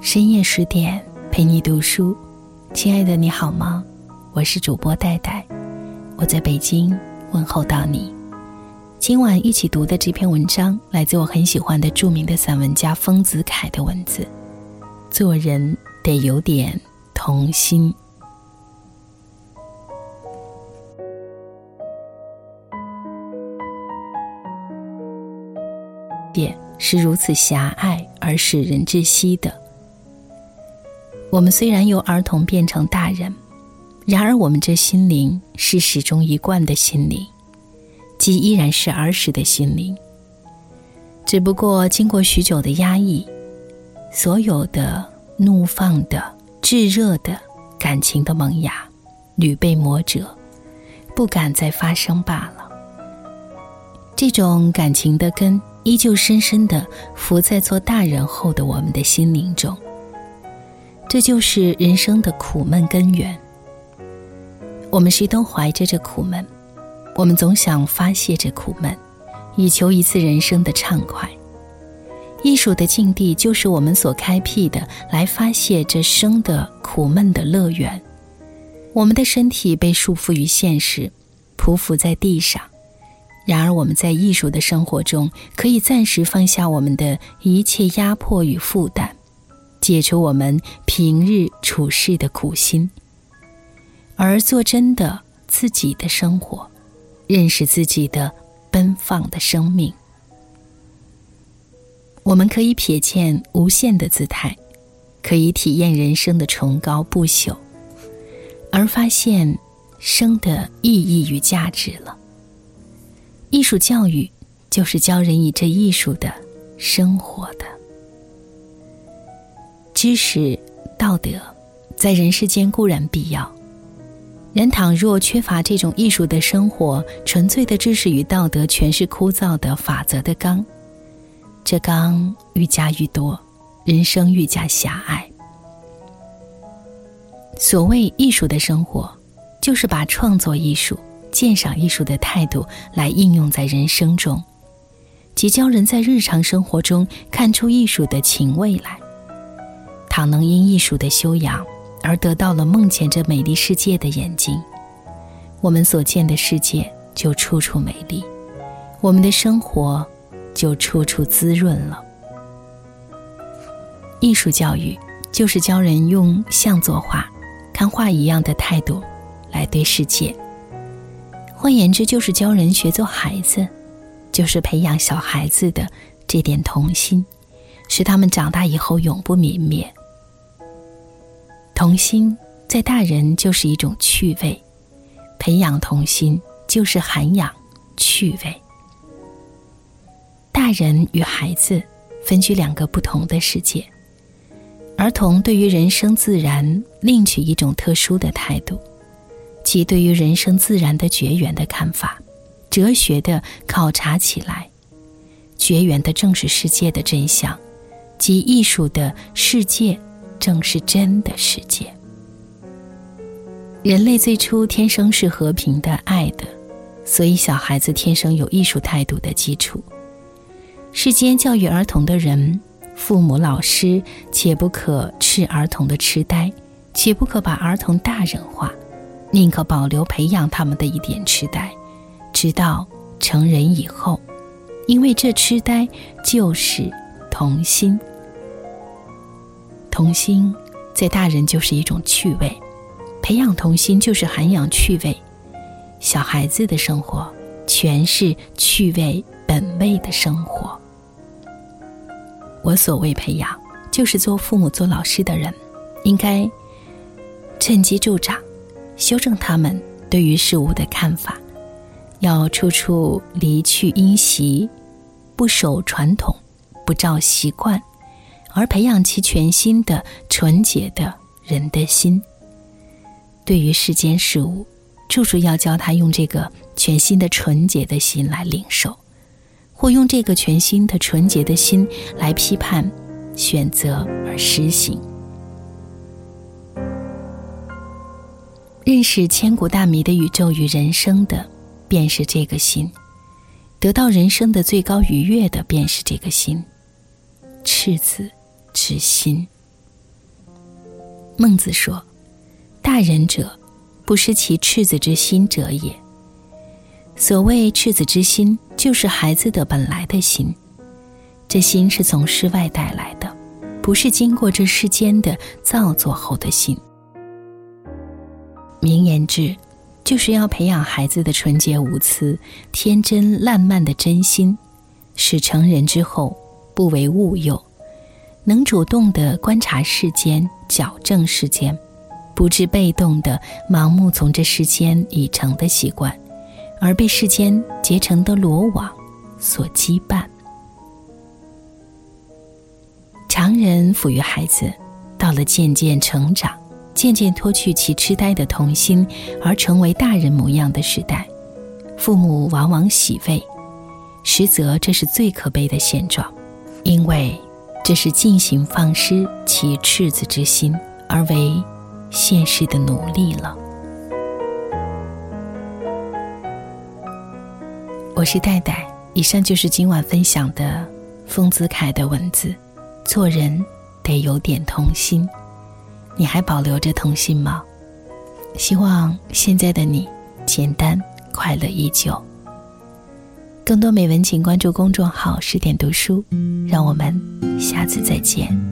深夜十点，陪你读书。亲爱的，你好吗？我是主播戴戴，我在北京问候到你。今晚一起读的这篇文章，来自我很喜欢的著名的散文家丰子恺的文字。做人得有点童心。是如此狭隘而使人窒息的。我们虽然由儿童变成大人，然而我们这心灵是始终一贯的心灵，即依然是儿时的心灵。只不过经过许久的压抑，所有的怒放的、炙热的感情的萌芽，屡被磨折，不敢再发生罢了。这种感情的根，依旧深深的伏在做大人后的我们的心灵中。这就是人生的苦闷根源。我们谁都怀着这苦闷，我们总想发泄这苦闷，以求一次人生的畅快。艺术的境地就是我们所开辟的来发泄这生的苦闷的乐园。我们的身体被束缚于现实，匍匐在地上；然而我们在艺术的生活中，可以暂时放下我们的一切压迫与负担。解除我们平日处事的苦心，而做真的自己的生活，认识自己的奔放的生命。我们可以瞥见无限的姿态，可以体验人生的崇高不朽，而发现生的意义与价值了。艺术教育就是教人以这艺术的生活的。知识、道德，在人世间固然必要。人倘若缺乏这种艺术的生活，纯粹的知识与道德全是枯燥的法则的纲，这纲愈加愈多，人生愈加狭隘。所谓艺术的生活，就是把创作艺术、鉴赏艺术的态度来应用在人生中，即教人在日常生活中看出艺术的情味来。倘能因艺术的修养而得到了梦见这美丽世界的眼睛，我们所见的世界就处处美丽，我们的生活就处处滋润了。艺术教育就是教人用像作画、看画一样的态度来对世界。换言之，就是教人学做孩子，就是培养小孩子的这点童心，使他们长大以后永不泯灭。童心在大人就是一种趣味，培养童心就是涵养趣味。大人与孩子分居两个不同的世界，儿童对于人生自然另取一种特殊的态度，其对于人生自然的绝缘的看法，哲学的考察起来，绝缘的正是世界的真相，即艺术的世界。正是真的世界。人类最初天生是和平的、爱的，所以小孩子天生有艺术态度的基础。世间教育儿童的人，父母、老师，且不可斥儿童的痴呆，且不可把儿童大人化，宁可保留培养他们的一点痴呆，直到成人以后，因为这痴呆就是童心。童心，在大人就是一种趣味，培养童心就是涵养趣味。小孩子的生活全是趣味本味的生活。我所谓培养，就是做父母、做老师的人，应该趁机助长、修正他们对于事物的看法，要处处离去因习，不守传统，不照习惯。而培养其全新的、纯洁的人的心。对于世间事物，处处要教他用这个全新的、纯洁的心来领受，或用这个全新的、纯洁的心来批判、选择而实行。认识千古大谜的宇宙与人生的，便是这个心；得到人生的最高愉悦的，便是这个心。赤子之心。孟子说：“大人者，不失其赤子之心者也。”所谓赤子之心，就是孩子的本来的心。这心是从世外带来的，不是经过这世间的造作后的心。名言之，就是要培养孩子的纯洁无私、天真烂漫的真心，使成人之后不为物诱，能主动的观察世间、矫正世间，不致被动的盲目从这世间已成的习惯，而被世间结成的罗网所羁绊。常人抚育孩子，到了渐渐成长、渐渐脱去其痴呆的童心，而成为大人模样的时代，父母往往喜慰，实则这是最可悲的现状，因为这是尽行放失其赤子之心，而为现实的奴隶了。我是戴戴，以上就是今晚分享的丰子恺的文字。做人得有点童心，你还保留着童心吗？希望现在的你简单快乐依旧。更多美文，请关注公众号“十点读书”。让我们下次再见。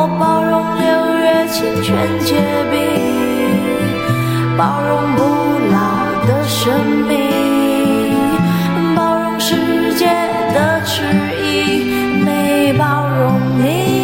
我包容六月清泉结冰包容不老的生命，包容世界的迟疑，没包容你。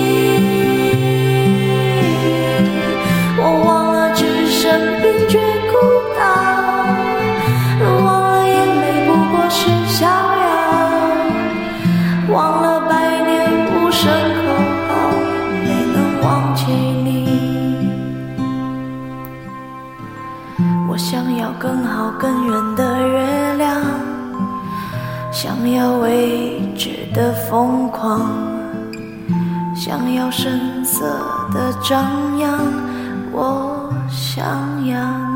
想要未知的疯狂，想要声色的张扬，我想要。